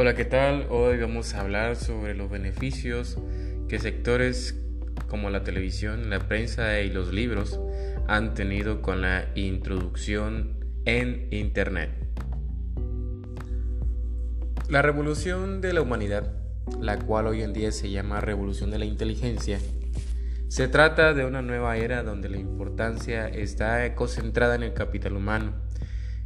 Hola, ¿qué tal? Hoy vamos a hablar sobre los beneficios que sectores como la televisión, la prensa y los libros han tenido con la introducción en Internet. La revolución de la humanidad, la cual hoy en día se llama revolución de la inteligencia, se trata de una nueva era donde la importancia está concentrada en el capital humano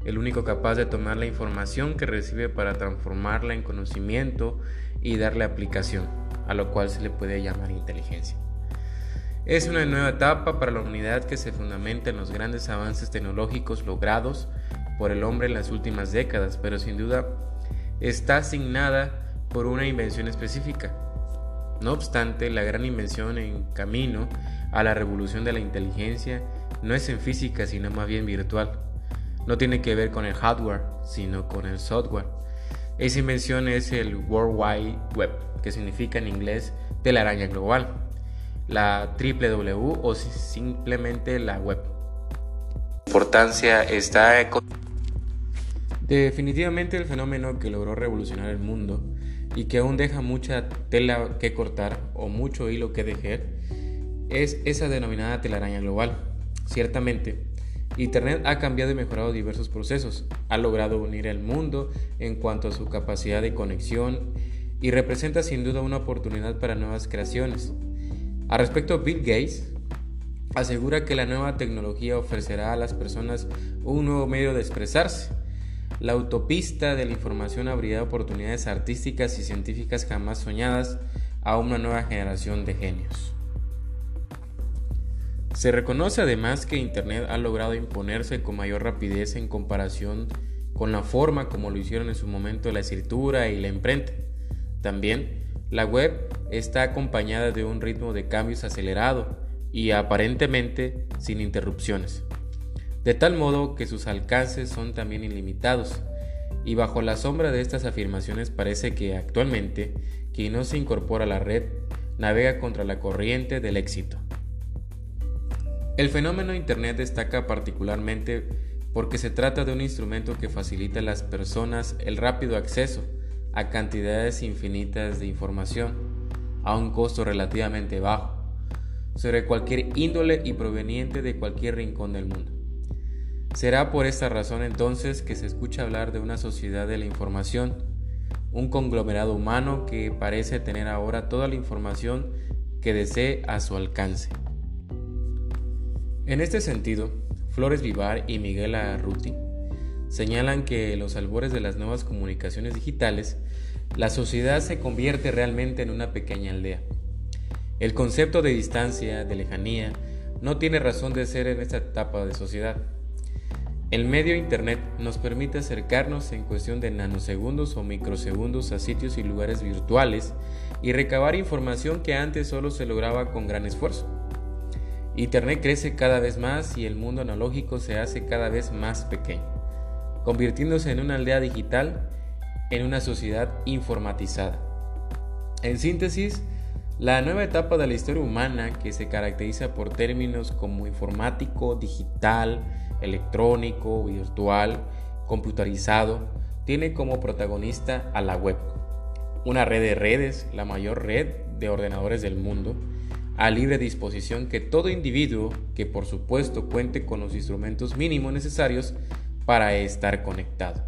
el único capaz de tomar la información que recibe para transformarla en conocimiento y darle aplicación, a lo cual se le puede llamar inteligencia. Es una nueva etapa para la humanidad que se fundamenta en los grandes avances tecnológicos logrados por el hombre en las últimas décadas, pero sin duda está asignada por una invención específica. No obstante, la gran invención en camino a la revolución de la inteligencia no es en física, sino más bien virtual no tiene que ver con el hardware, sino con el software. Esa invención es el World Wide Web, que significa en inglés telaraña global, la W o simplemente la web. La importancia está Definitivamente el fenómeno que logró revolucionar el mundo y que aún deja mucha tela que cortar o mucho hilo que dejar es esa denominada telaraña global. Ciertamente, Internet ha cambiado y mejorado diversos procesos, ha logrado unir el mundo en cuanto a su capacidad de conexión y representa sin duda una oportunidad para nuevas creaciones. A respecto, Bill Gates asegura que la nueva tecnología ofrecerá a las personas un nuevo medio de expresarse. La autopista de la información abrirá oportunidades artísticas y científicas jamás soñadas a una nueva generación de genios. Se reconoce además que Internet ha logrado imponerse con mayor rapidez en comparación con la forma como lo hicieron en su momento la escritura y la imprenta. También, la web está acompañada de un ritmo de cambios acelerado y aparentemente sin interrupciones, de tal modo que sus alcances son también ilimitados, y bajo la sombra de estas afirmaciones parece que actualmente quien no se incorpora a la red navega contra la corriente del éxito. El fenómeno Internet destaca particularmente porque se trata de un instrumento que facilita a las personas el rápido acceso a cantidades infinitas de información a un costo relativamente bajo, sobre cualquier índole y proveniente de cualquier rincón del mundo. Será por esta razón entonces que se escucha hablar de una sociedad de la información, un conglomerado humano que parece tener ahora toda la información que desee a su alcance. En este sentido, Flores Vivar y Miguel Arruti señalan que los albores de las nuevas comunicaciones digitales, la sociedad se convierte realmente en una pequeña aldea. El concepto de distancia, de lejanía, no tiene razón de ser en esta etapa de sociedad. El medio Internet nos permite acercarnos en cuestión de nanosegundos o microsegundos a sitios y lugares virtuales y recabar información que antes solo se lograba con gran esfuerzo. Internet crece cada vez más y el mundo analógico se hace cada vez más pequeño, convirtiéndose en una aldea digital en una sociedad informatizada. En síntesis, la nueva etapa de la historia humana, que se caracteriza por términos como informático, digital, electrónico, virtual, computarizado, tiene como protagonista a la web, una red de redes, la mayor red de ordenadores del mundo, a libre disposición que todo individuo que por supuesto cuente con los instrumentos mínimos necesarios para estar conectado.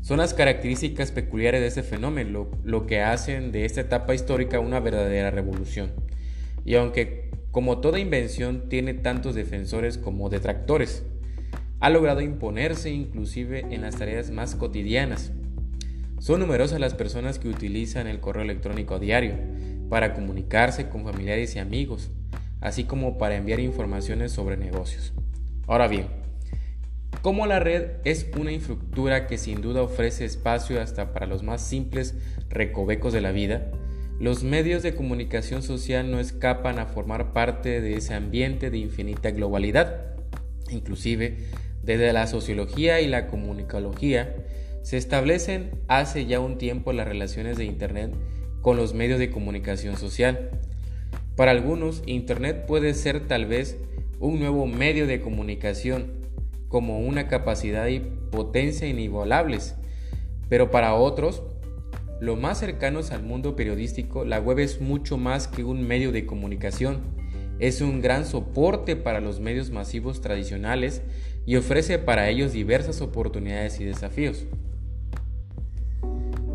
Son las características peculiares de este fenómeno lo que hacen de esta etapa histórica una verdadera revolución. Y aunque como toda invención tiene tantos defensores como detractores, ha logrado imponerse inclusive en las tareas más cotidianas. Son numerosas las personas que utilizan el correo electrónico a diario, para comunicarse con familiares y amigos, así como para enviar informaciones sobre negocios. Ahora bien, como la red es una infraestructura que sin duda ofrece espacio hasta para los más simples recovecos de la vida, los medios de comunicación social no escapan a formar parte de ese ambiente de infinita globalidad. Inclusive, desde la sociología y la comunicología, se establecen hace ya un tiempo las relaciones de Internet con los medios de comunicación social. Para algunos, Internet puede ser tal vez un nuevo medio de comunicación, como una capacidad y potencia inigualables, pero para otros lo más cercanos al mundo periodístico, la web es mucho más que un medio de comunicación. Es un gran soporte para los medios masivos tradicionales y ofrece para ellos diversas oportunidades y desafíos.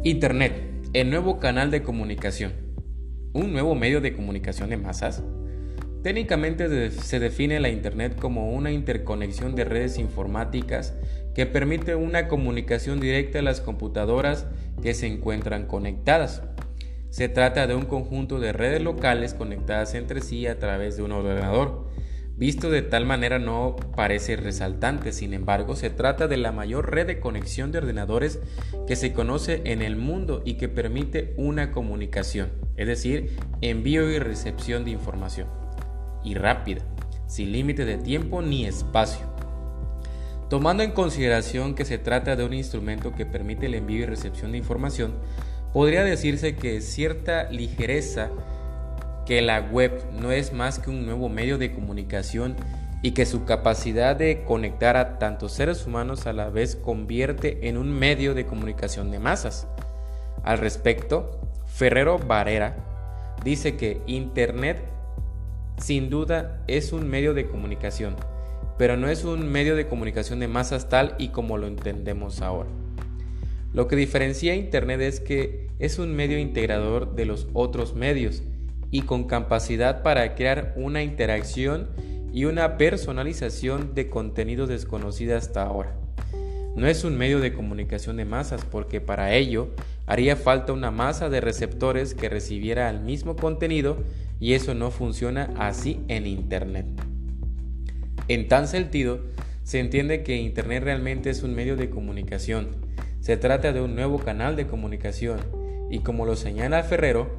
Internet, el nuevo canal de comunicación. ¿Un nuevo medio de comunicación de masas? Técnicamente se define la Internet como una interconexión de redes informáticas que permite una comunicación directa a las computadoras que se encuentran conectadas. Se trata de un conjunto de redes locales conectadas entre sí a través de un ordenador. Visto de tal manera no parece resaltante, sin embargo se trata de la mayor red de conexión de ordenadores que se conoce en el mundo y que permite una comunicación, es decir, envío y recepción de información y rápida, sin límite de tiempo ni espacio. Tomando en consideración que se trata de un instrumento que permite el envío y recepción de información, podría decirse que cierta ligereza que la web no es más que un nuevo medio de comunicación y que su capacidad de conectar a tantos seres humanos a la vez convierte en un medio de comunicación de masas. Al respecto, Ferrero Varera dice que Internet sin duda es un medio de comunicación, pero no es un medio de comunicación de masas tal y como lo entendemos ahora. Lo que diferencia a Internet es que es un medio integrador de los otros medios y con capacidad para crear una interacción y una personalización de contenido desconocido hasta ahora. No es un medio de comunicación de masas porque para ello haría falta una masa de receptores que recibiera el mismo contenido y eso no funciona así en Internet. En tan sentido, se entiende que Internet realmente es un medio de comunicación. Se trata de un nuevo canal de comunicación y como lo señala Ferrero,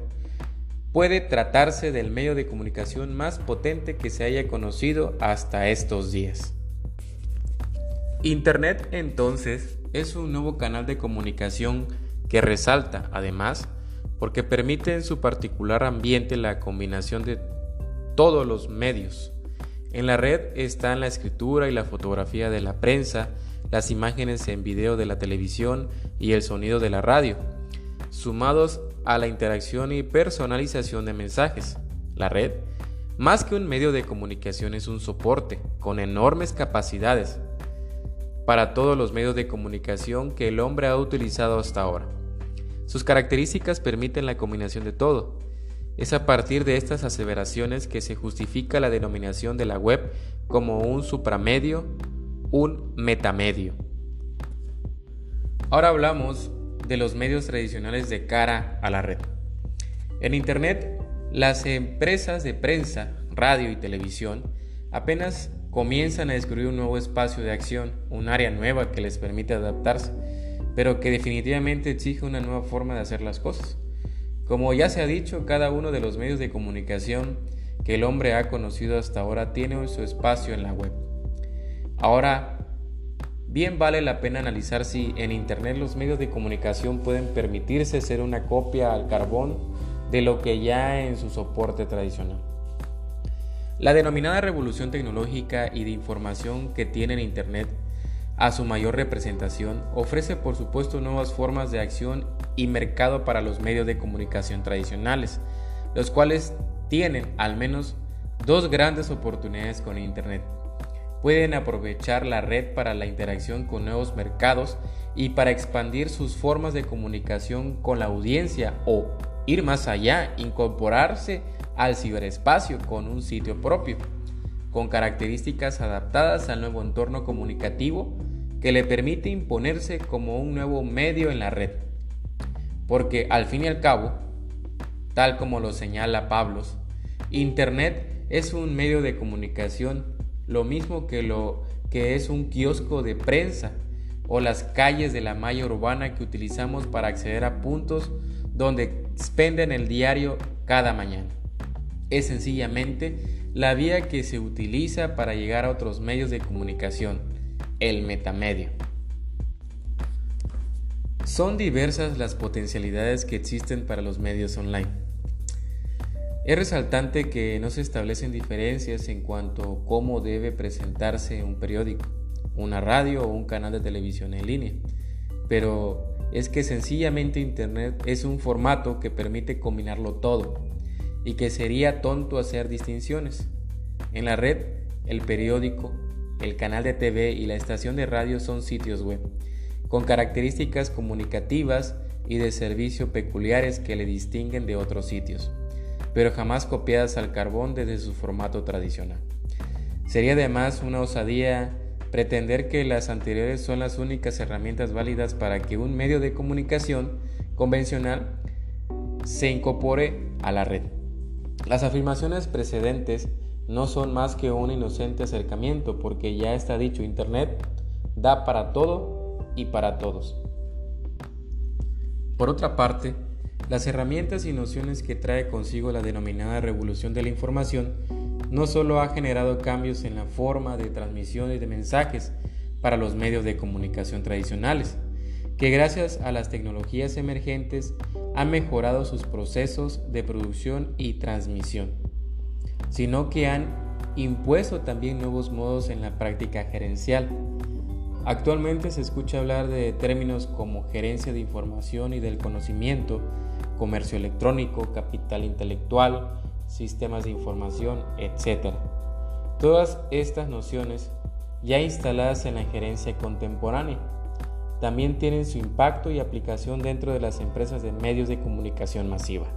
puede tratarse del medio de comunicación más potente que se haya conocido hasta estos días. Internet entonces es un nuevo canal de comunicación que resalta, además, porque permite en su particular ambiente la combinación de todos los medios. En la red están la escritura y la fotografía de la prensa, las imágenes en video de la televisión y el sonido de la radio, sumados a la interacción y personalización de mensajes. La red, más que un medio de comunicación, es un soporte con enormes capacidades para todos los medios de comunicación que el hombre ha utilizado hasta ahora. Sus características permiten la combinación de todo. Es a partir de estas aseveraciones que se justifica la denominación de la web como un supramedio, un metamedio. Ahora hablamos de los medios tradicionales de cara a la red. En Internet, las empresas de prensa, radio y televisión apenas comienzan a descubrir un nuevo espacio de acción, un área nueva que les permite adaptarse, pero que definitivamente exige una nueva forma de hacer las cosas. Como ya se ha dicho, cada uno de los medios de comunicación que el hombre ha conocido hasta ahora tiene su espacio en la web. Ahora, Bien vale la pena analizar si en Internet los medios de comunicación pueden permitirse ser una copia al carbón de lo que ya en su soporte tradicional. La denominada revolución tecnológica y de información que tiene Internet a su mayor representación ofrece por supuesto nuevas formas de acción y mercado para los medios de comunicación tradicionales, los cuales tienen al menos dos grandes oportunidades con Internet pueden aprovechar la red para la interacción con nuevos mercados y para expandir sus formas de comunicación con la audiencia o ir más allá, incorporarse al ciberespacio con un sitio propio, con características adaptadas al nuevo entorno comunicativo que le permite imponerse como un nuevo medio en la red. Porque al fin y al cabo, tal como lo señala Pablos, Internet es un medio de comunicación lo mismo que lo que es un kiosco de prensa o las calles de la malla urbana que utilizamos para acceder a puntos donde expenden el diario cada mañana. Es sencillamente la vía que se utiliza para llegar a otros medios de comunicación, el metamedio. Son diversas las potencialidades que existen para los medios online. Es resaltante que no se establecen diferencias en cuanto a cómo debe presentarse un periódico, una radio o un canal de televisión en línea, pero es que sencillamente Internet es un formato que permite combinarlo todo y que sería tonto hacer distinciones. En la red, el periódico, el canal de TV y la estación de radio son sitios web, con características comunicativas y de servicio peculiares que le distinguen de otros sitios, pero jamás copiadas al carbón desde su formato tradicional. Sería además una osadía pretender que las anteriores son las únicas herramientas válidas para que un medio de comunicación convencional se incorpore a la red. Las afirmaciones precedentes no son más que un inocente acercamiento porque ya está dicho Internet da para todo y para todos. Por otra parte, las herramientas y nociones que trae consigo la denominada revolución de la información no solo ha generado cambios en la forma de transmisión de mensajes para los medios de comunicación tradicionales, que gracias a las tecnologías emergentes han mejorado sus procesos de producción y transmisión, sino que han impuesto también nuevos modos en la práctica gerencial. Actualmente se escucha hablar de términos como gerencia de información y del conocimiento, comercio electrónico, capital intelectual, sistemas de información, etc. Todas estas nociones, ya instaladas en la gerencia contemporánea, también tienen su impacto y aplicación dentro de las empresas de medios de comunicación masiva.